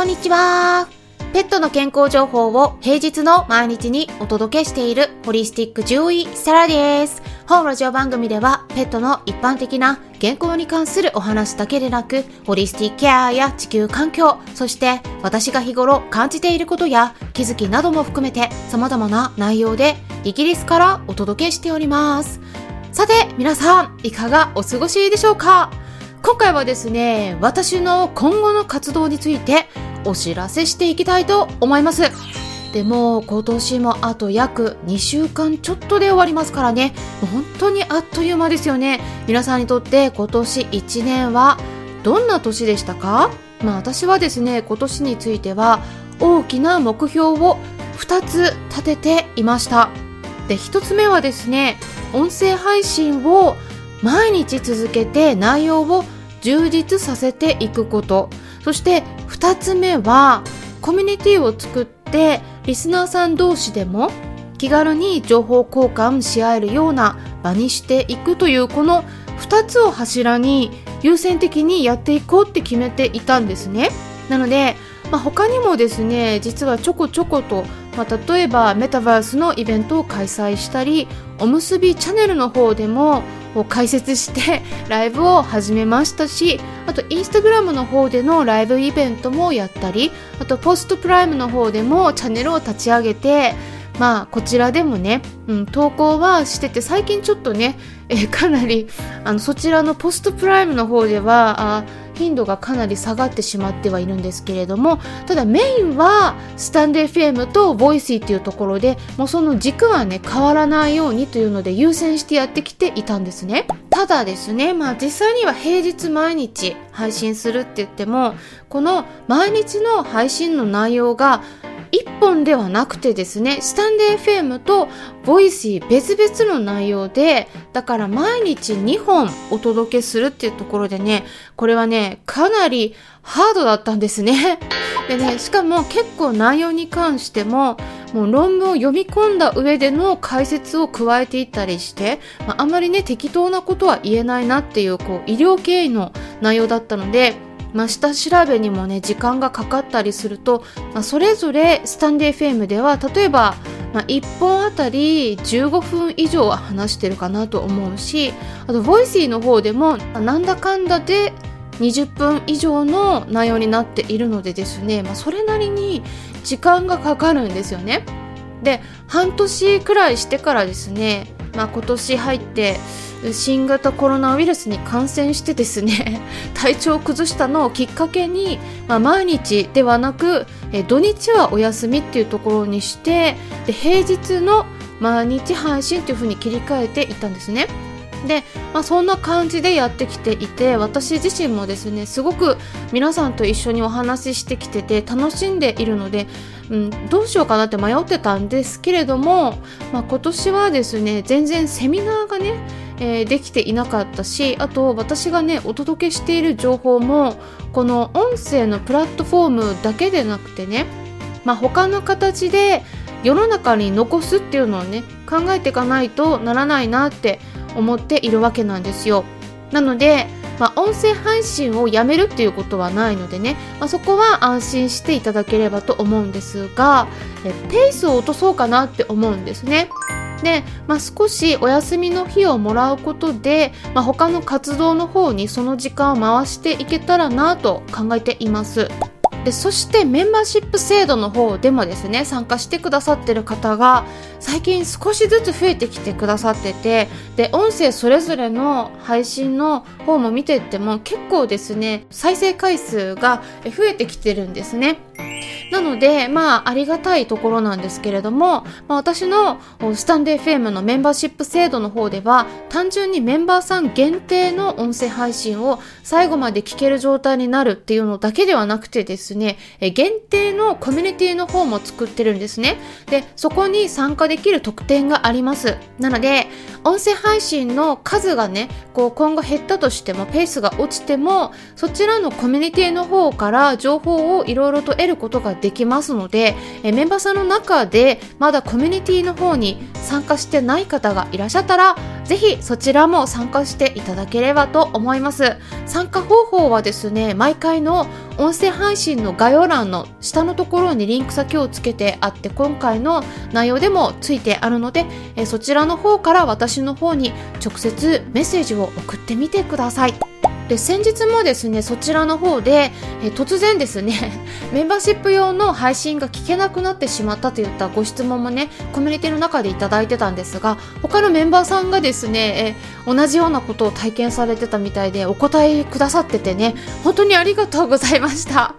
こんにちは。ペットの健康情報を平日の毎日にお届けしているホリスティック獣医サラです。本ラジオ番組ではペットの一般的な健康に関するお話だけでなく、ホリスティックケアや地球環境、そして私が日頃感じていることや気づきなども含めて様々な内容でイギリスからお届けしております。さて、皆さん、いかがお過ごしでしょうか？今回はですね、私の今後の活動についてお知らせしていきたいと思います。でも今年もあと約2週間ちょっとで終わりますからね、本当にあっという間ですよね。皆さんにとって今年1年はどんな年でしたか？まあ私はですね、今年については大きな目標を2つ立てていました。で、1つ目はですね、音声配信を毎日続けて内容を充実させていくことそして2つ目はコミュニティを作ってリスナーさん同士でも気軽に情報交換し合えるような場にしていくというこの2つを柱に優先的にやっていこうって決めていたんですね。なので、まあ、他にもですね実はちょこちょこと、まあ、例えばメタバースのイベントを開催したりおむすびチャンネルの方でも解説して ライブを始めましたしあとインスタグラムの方でのライブイベントもやったりあとポストプライムの方でもチャンネルを立ち上げてまあこちらでもね、うん、投稿はしてて最近ちょっとね、えー、かなりあのそちらのポストプライムの方ではあ頻度がかなり下がってしまってはいるんですけれどもただメインはスタンデー FM とボイシーっていうところでもうその軸はね変わらないようにというので優先してやってきていたんですね。ただですねまあ実際には平日毎日配信するって言ってもこの毎日の配信の内容が1本ではなくてですね、スタンデー FM とボイシー別々の内容で、だから毎日2本お届けするっていうところでね、これはね、かなりハードだったんですね。でね、しかも結構内容に関しても、もう論文を読み込んだ上での解説を加えていったりして、まあ、あんまりね、適当なことは言えないなっていう、こう、医療経緯の内容だったので、まあ、下調べにもね時間がかかったりすると、まあ、それぞれスタンデー FM では例えば、まあ、1本あたり15分以上は話してるかなと思うしあと Voicy の方でもなんだかんだで20分以上の内容になっているのでですね、まあ、それなりに時間がかかるんですよね。で半年くらいしてからですね、まあ、今年入って新型コロナウイルスに感染してですね 体調を崩したのをきっかけに、まあ、毎日ではなくえ土日はお休みっていうところにしてで平日の毎日配信っていう風に切り替えていったんですね。で、まあ、そんな感じでやってきていて私自身もですねすごく皆さんと一緒にお話ししてきてて楽しんでいるので、うん、どうしようかなって迷ってたんですけれども、まあ、今年はですね全然セミナーがねえー、できていなかったしあと私がねお届けしている情報もこの音声のプラットフォームだけでなくてね、まあ、他の形で世の中に残すっていうのをね考えていかないとならないなって思っているわけなんですよ。なので、まあ、音声配信をやめるっていうことはないのでね、まあ、そこは安心していただければと思うんですがえペースを落とそうかなって思うんですね。で、まあ、少しお休みの日をもらうことで、まあ、他の活動の方にその時間を回していけたらなと考えています。でそしてメンバーシップ制度の方でもですね参加してくださってる方が最近少しずつ増えてきてくださっててで音声それぞれの配信の方も見てても結構ですね再生回数が増えてきてるんですね。なので、まあ、ありがたいところなんですけれども、まあ、私のスタンデー FM のメンバーシップ制度の方では、単純にメンバーさん限定の音声配信を最後まで聞ける状態になるっていうのだけではなくてですね、限定のコミュニティの方も作ってるんですね。で、そこに参加できる特典があります。なので、音声配信の数がね、こう今後減ったとしても、ペースが落ちても、そちらのコミュニティの方から情報をいろいろと得ることができますので、えメンバーさんの中でまだコミュニティの方に参加してない方がいらっしゃったらぜひそちらも参加していただければと思います。参加方法はですね毎回の音声配信の概要欄の下のところにリンク先をつけてあって今回の内容でもついてあるのでえそちらの方から私の方に直接メッセージを送ってみてください。で先日もですねそちらの方で、え突然ですね メンバーシップ用の配信が聞けなくなってしまったといったご質問もねコミュニティの中でいただいてたんですが他のメンバーさんがですね、え同じようなことを体験されてたみたいでお答えくださっててね本当にありがとうございました。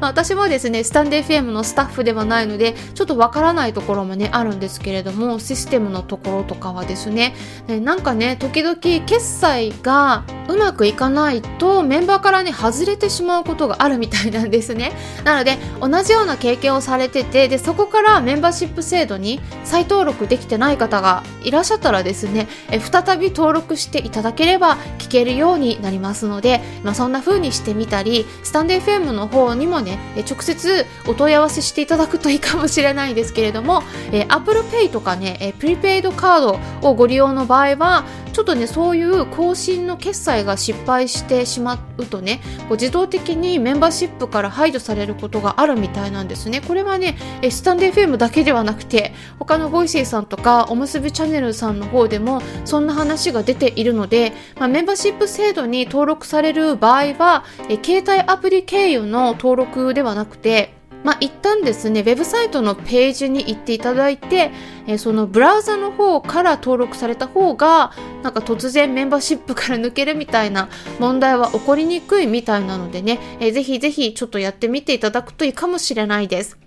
まあ、私もですねスタンデー FM のスタッフではないのでちょっとわからないところもねあるんですけれどもシステムのところとかはですねなんかね時々決済がうまくいかないとメンバーからね外れてしまうことがあるみたいなんですね。なので同じような経験をされててでそこからメンバーシップ制度に再登録できてない方がいらっしゃったらですねえ再び登録していただければ聞けるようになりますので、まあ、そんな風にしてみたりスタンデー FM の方にももね直接お問い合わせしていただくといいかもしれないですけれども、え Apple Pay とかね、プリペイドカードをご利用の場合はちょっとねそういう更新の決済が失敗してしまうとねこう自動的にメンバーシップから排除されることがあるみたいなんですね。これはねスタンデー FM だけではなくて他の Voicy さんとかおむすびチャンネルさんの方でもそんな話が出ているので、まあ、メンバーシップ制度に登録される場合は携帯アプリ経由の登録ではなくてまあ、一旦ですね、ウェブサイトのページに行っていただいて、えー、そのブラウザの方から登録された方が、なんか突然メンバーシップから抜けるみたいな問題は起こりにくいみたいなのでね、えー、ぜひぜひちょっとやってみていただくといいかもしれないです。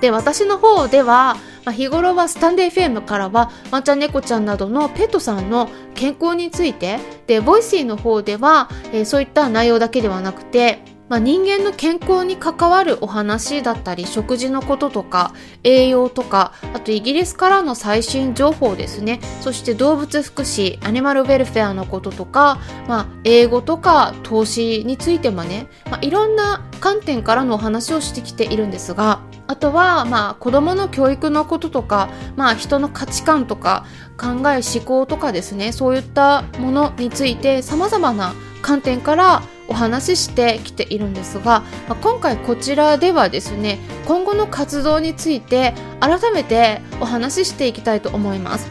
で、私の方では、まあ、日頃はスタンデー FM からはワンちゃん猫ちゃんなどのペットさんの健康についてで Voicy の方では、えー、そういった内容だけではなくてまあ、人間の健康に関わるお話だったり食事のこととか栄養とかあとイギリスからの最新情報ですね。そして動物福祉アニマルウェルフェアのこととか、まあ、英語とか投資についてもね、まあ、いろんな観点からのお話をしてきているんですがあとは、まあ、子供の教育のこととか、まあ、人の価値観とか考え思考とかですね。そういったものについて様々な観点からお話ししてきているんですが、ま、今回こちらではですね今後の活動について改めてお話ししていきたいと思います。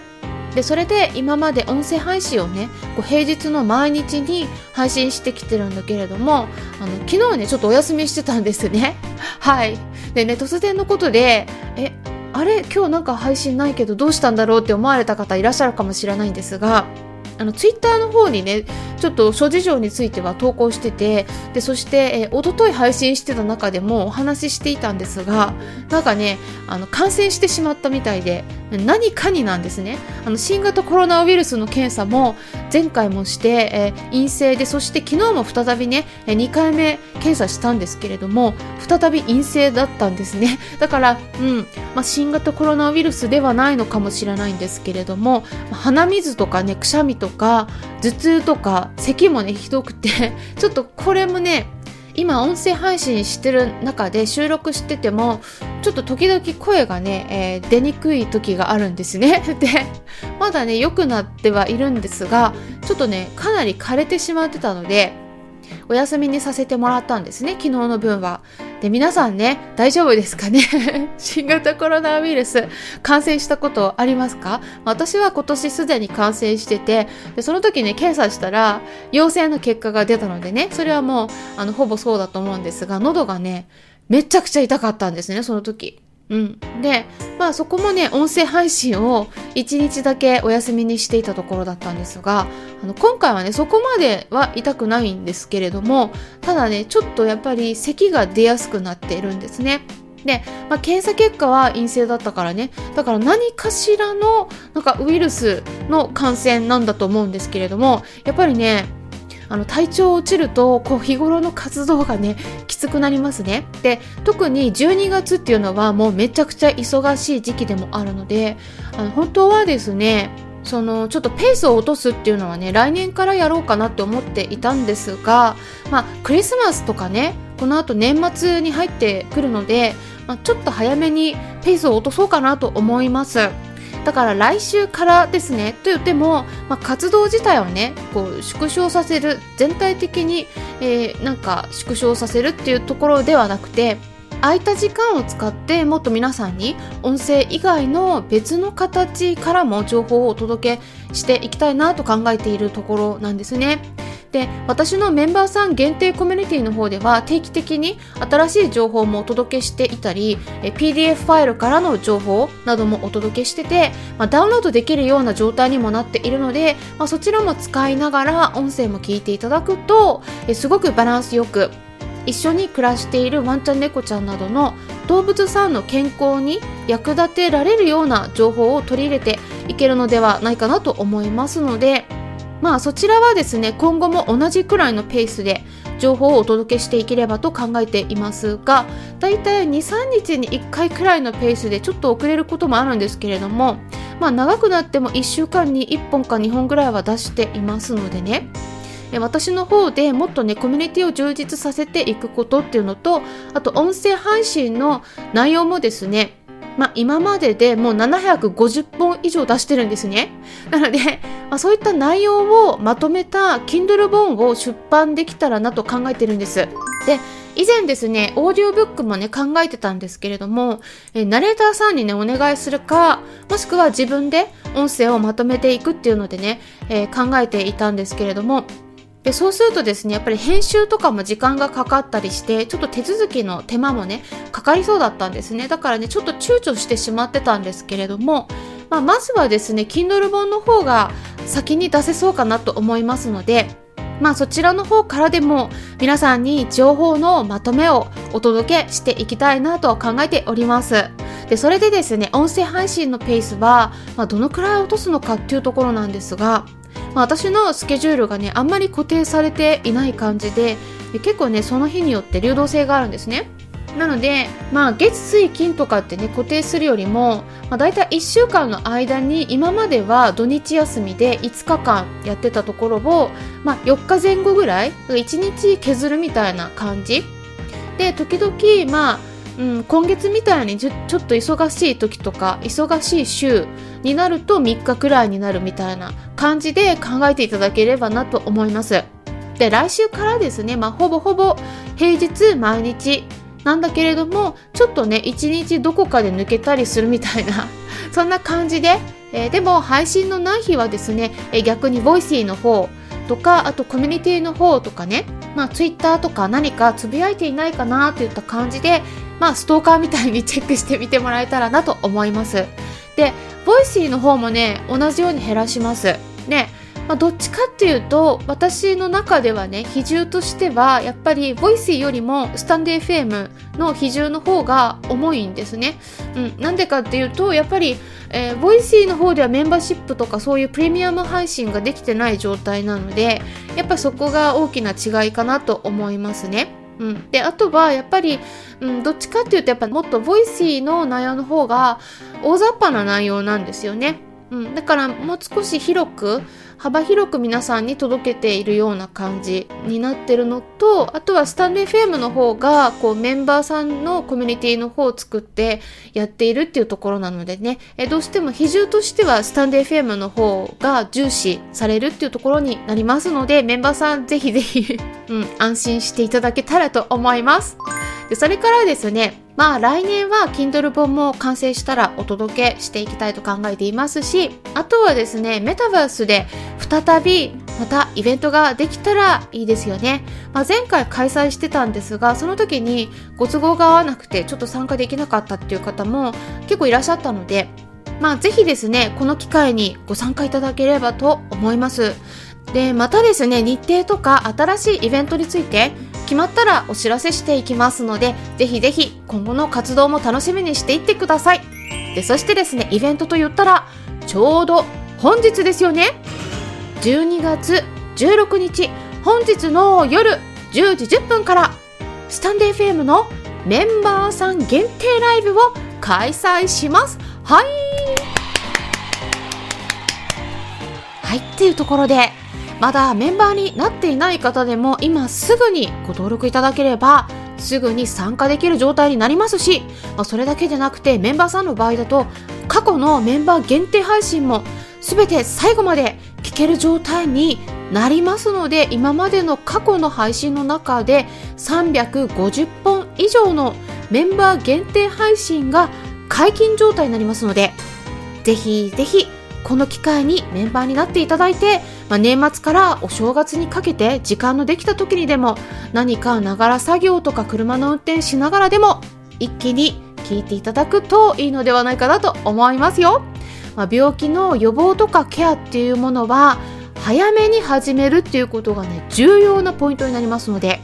でそれで今まで音声配信をねこう平日の毎日に配信してきてるんだけれどもあの昨日ねちょっとお休みしてたんですね。はい。でね突然のことでえあれ？今日なんか配信ないけどどうしたんだろうって思われた方いらっしゃるかもしれないんですがあのツイッターの方にねちょっと諸事情については投稿しててでそして、えー、一昨日配信してた中でもお話ししていたんですがなんかねあの感染してしまったみたいで何かになんですね。あの新型コロナウイルスの検査も前回もして、えー、陰性でそして昨日も再びね2回目検査したんですけれども再び陰性だったんですね。だから、うんまあ、新型コロナウイルスではないのかもしれないんですけれども鼻水とかねくしゃみとか頭痛とか咳もねひどくて ちょっとこれもね今音声配信してる中で収録しててもちょっと時々声がね、えー、出にくい時があるんですね。でまだね良くなってはいるんですがちょっとねかなり枯れてしまってたのでお休みにさせてもらったんですね昨日の分は。で、皆さんね、大丈夫ですかね？新型コロナウイルス感染したことありますか？私は今年すでに感染してて、で、その時ね、検査したら陽性の結果が出たのでね、それはもう、あの、ほぼそうだと思うんですが、喉がね、めちゃくちゃ痛かったんですね、その時。うん。で、まあそこもね、音声配信を1日だけお休みにしていたところだったんですが、あの今回はね、そこまでは痛くないんですけれども、ただね、ちょっとやっぱり咳が出やすくなっているんですね。で、まあ、検査結果は陰性だったからね、だから何かしらのなんかウイルスの感染なんだと思うんですけれども、やっぱりね、あの体調落ちるとこう日頃の活動がね きつくなりますね。で特に12月っていうのはもうめちゃくちゃ忙しい時期でもあるのであの本当はですねそのちょっとペースを落とすっていうのはね来年からやろうかなって思っていたんですがまあクリスマスとかねこの後年末に入ってくるのでまあ、ちょっと早めにペースを落とそうかなと思います。だから来週からですねと言っても、まあ、活動自体をねこう縮小させる全体的に、えー、なんか縮小させるっていうところではなくて空いた時間を使ってもっと皆さんに音声以外の別の形からも情報をお届けしていきたいなと考えているところなんですね。で私のメンバーさん限定コミュニティの方では定期的に新しい情報もお届けしていたり PDF ファイルからの情報などもお届けしてて、まあ、ダウンロードできるような状態にもなっているので、まあ、そちらも使いながら音声も聞いていただくとすごくバランスよく一緒に暮らしているワンちゃん猫ちゃんなどの動物さんの健康に役立てられるような情報を取り入れていけるのではないかなと思いますのでまあそちらはですね今後も同じくらいのペースで情報をお届けしていければと考えていますがだいたい23日に1回くらいのペースでちょっと遅れることもあるんですけれどもまあ長くなっても1週間に1本か2本ぐらいは出していますのでね。私の方でもっとねコミュニティを充実させていくことっていうのとあと音声配信の内容もですねまあ、今まででもう750本以上出してるんですね。なので、まあ、そういった内容をまとめた Kindle 本を出版できたらなと考えてるんです。で、以前ですね、オーディオブックもね、考えてたんですけれども、えナレーターさんにね、お願いするか、もしくは自分で音声をまとめていくっていうのでね、えー、考えていたんですけれども、でそうするとですねやっぱり編集とかも時間がかかったりしてちょっと手続きの手間もねかかりそうだったんですねだからねちょっと躊躇してしまってたんですけれども、まあ、まずはですね Kindle 本の方が先に出せそうかなと思いますのでまあそちらの方からでも皆さんに情報のまとめをお届けしていきたいなと考えております。で、それでですね、音声配信のペースは、まあ、どのくらい落とすのかっていうところなんですが、まあ、私のスケジュールがねあんまり固定されていない感じで結構ねその日によって流動性があるんですね。なので、まあ、月水金とかってね固定するよりも、まあ、大体1週間の間に今までは土日休みで5日間やってたところを、まあ、4日前後ぐらい1日削るみたいな感じ。で時々まあうん、今月みたいにちょちょっと忙しい時とか忙しい週になると3日くらいになるみたいな感じで考えていただければなと思います。で来週からですね、まあ、ほぼほぼ平日毎日なんだけれどもちょっとね一日どこかで抜けたりするみたいな そんな感じで、えー、でも配信のない日はですね、えー、逆に Voicy の方とかあとコミュニティの方とかねまあ、ツイッターとか何かつぶやいていないかなといった感じで、まあ、ストーカーみたいにチェックしてみてもらえたらなと思います。で、 Voicy の方もね、同じように減らします。ね、まあ、どっちかっていうと私の中ではね比重としてはやっぱりボイスよりもスタンデー FM の比重の方が重いんですね。うん、なんでかっていうとやっぱり、えー、 Voicy の方ではメンバーシップとかそういうプレミアム配信ができてない状態なのでやっぱそこが大きな違いかなと思いますね。うん、であとはやっぱり、うん、どっちかっていうとやっぱもっと Voicy の内容の方が大雑把な内容なんですよね。うん、だからもう少し広く幅広く皆さんに届けているような感じになってるのとあとはスタンレー FM の方がこうメンバーさんのコミュニティの方を作ってやっているっていうところなのでね。えどうしても比重としてはスタンレー FM の方が重視されるっていうところになりますのでメンバーさんぜひぜひうん、安心していただけたらと思います。でそれからですねまあ来年は Kindle 本も完成したらお届けしていきたいと考えていますし、あとはですね、メタバースで再びまたイベントができたらいいですよね。まあ、前回開催してたんですが、その時にご都合が合わなくてちょっと参加できなかったっていう方も結構いらっしゃったので、まあぜひですね、この機会にご参加いただければと思います。で、またですね、日程とか新しいイベントについて決まったらお知らせしていきますので、ぜひぜひ今後の活動も楽しみにしていってください。で、そしてですね、イベントと言ったら、ちょうど本日ですよね。12月16日、本日の夜10時10分から、スタンデー FM のメンバーさん限定ライブを開催します。はい。はい、っていうところで、まだメンバーになっていない方でも今すぐにご登録いただければすぐに参加できる状態になりますし、まあ、それだけでなくてメンバーさんの場合だと過去のメンバー限定配信も全て最後まで聞ける状態になりますので今までの過去の配信の中で350本以上のメンバー限定配信が解禁状態になりますのでぜひぜひこの機会にメンバーになっていただいて、まあ、年末からお正月にかけて時間のできた時にでも何かながら作業とか車の運転しながらでも一気に聞いていただくといいのではないかなと思いますよ。まあ、病気の予防とかケアっていうものは早めに始めるっていうことがね重要なポイントになりますので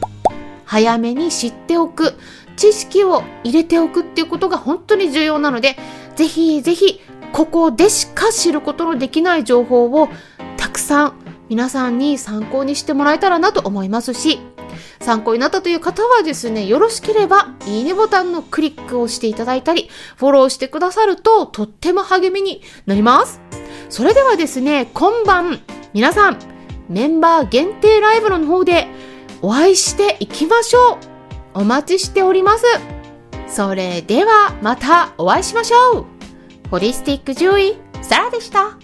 早めに知っておく知識を入れておくっていうことが本当に重要なのでぜひぜひここでしか知ることのできない情報をたくさん皆さんに参考にしてもらえたらなと思いますし参考になったという方はですね、よろしければ、いいねボタンのクリックをしていただいたり、フォローしてくださると、とっても励みになります。それではですね、今晩、皆さん、メンバー限定ライブの方でお会いしていきましょう。お待ちしております。それでは、またお会いしましょう。ホリスティック獣医、サラでした。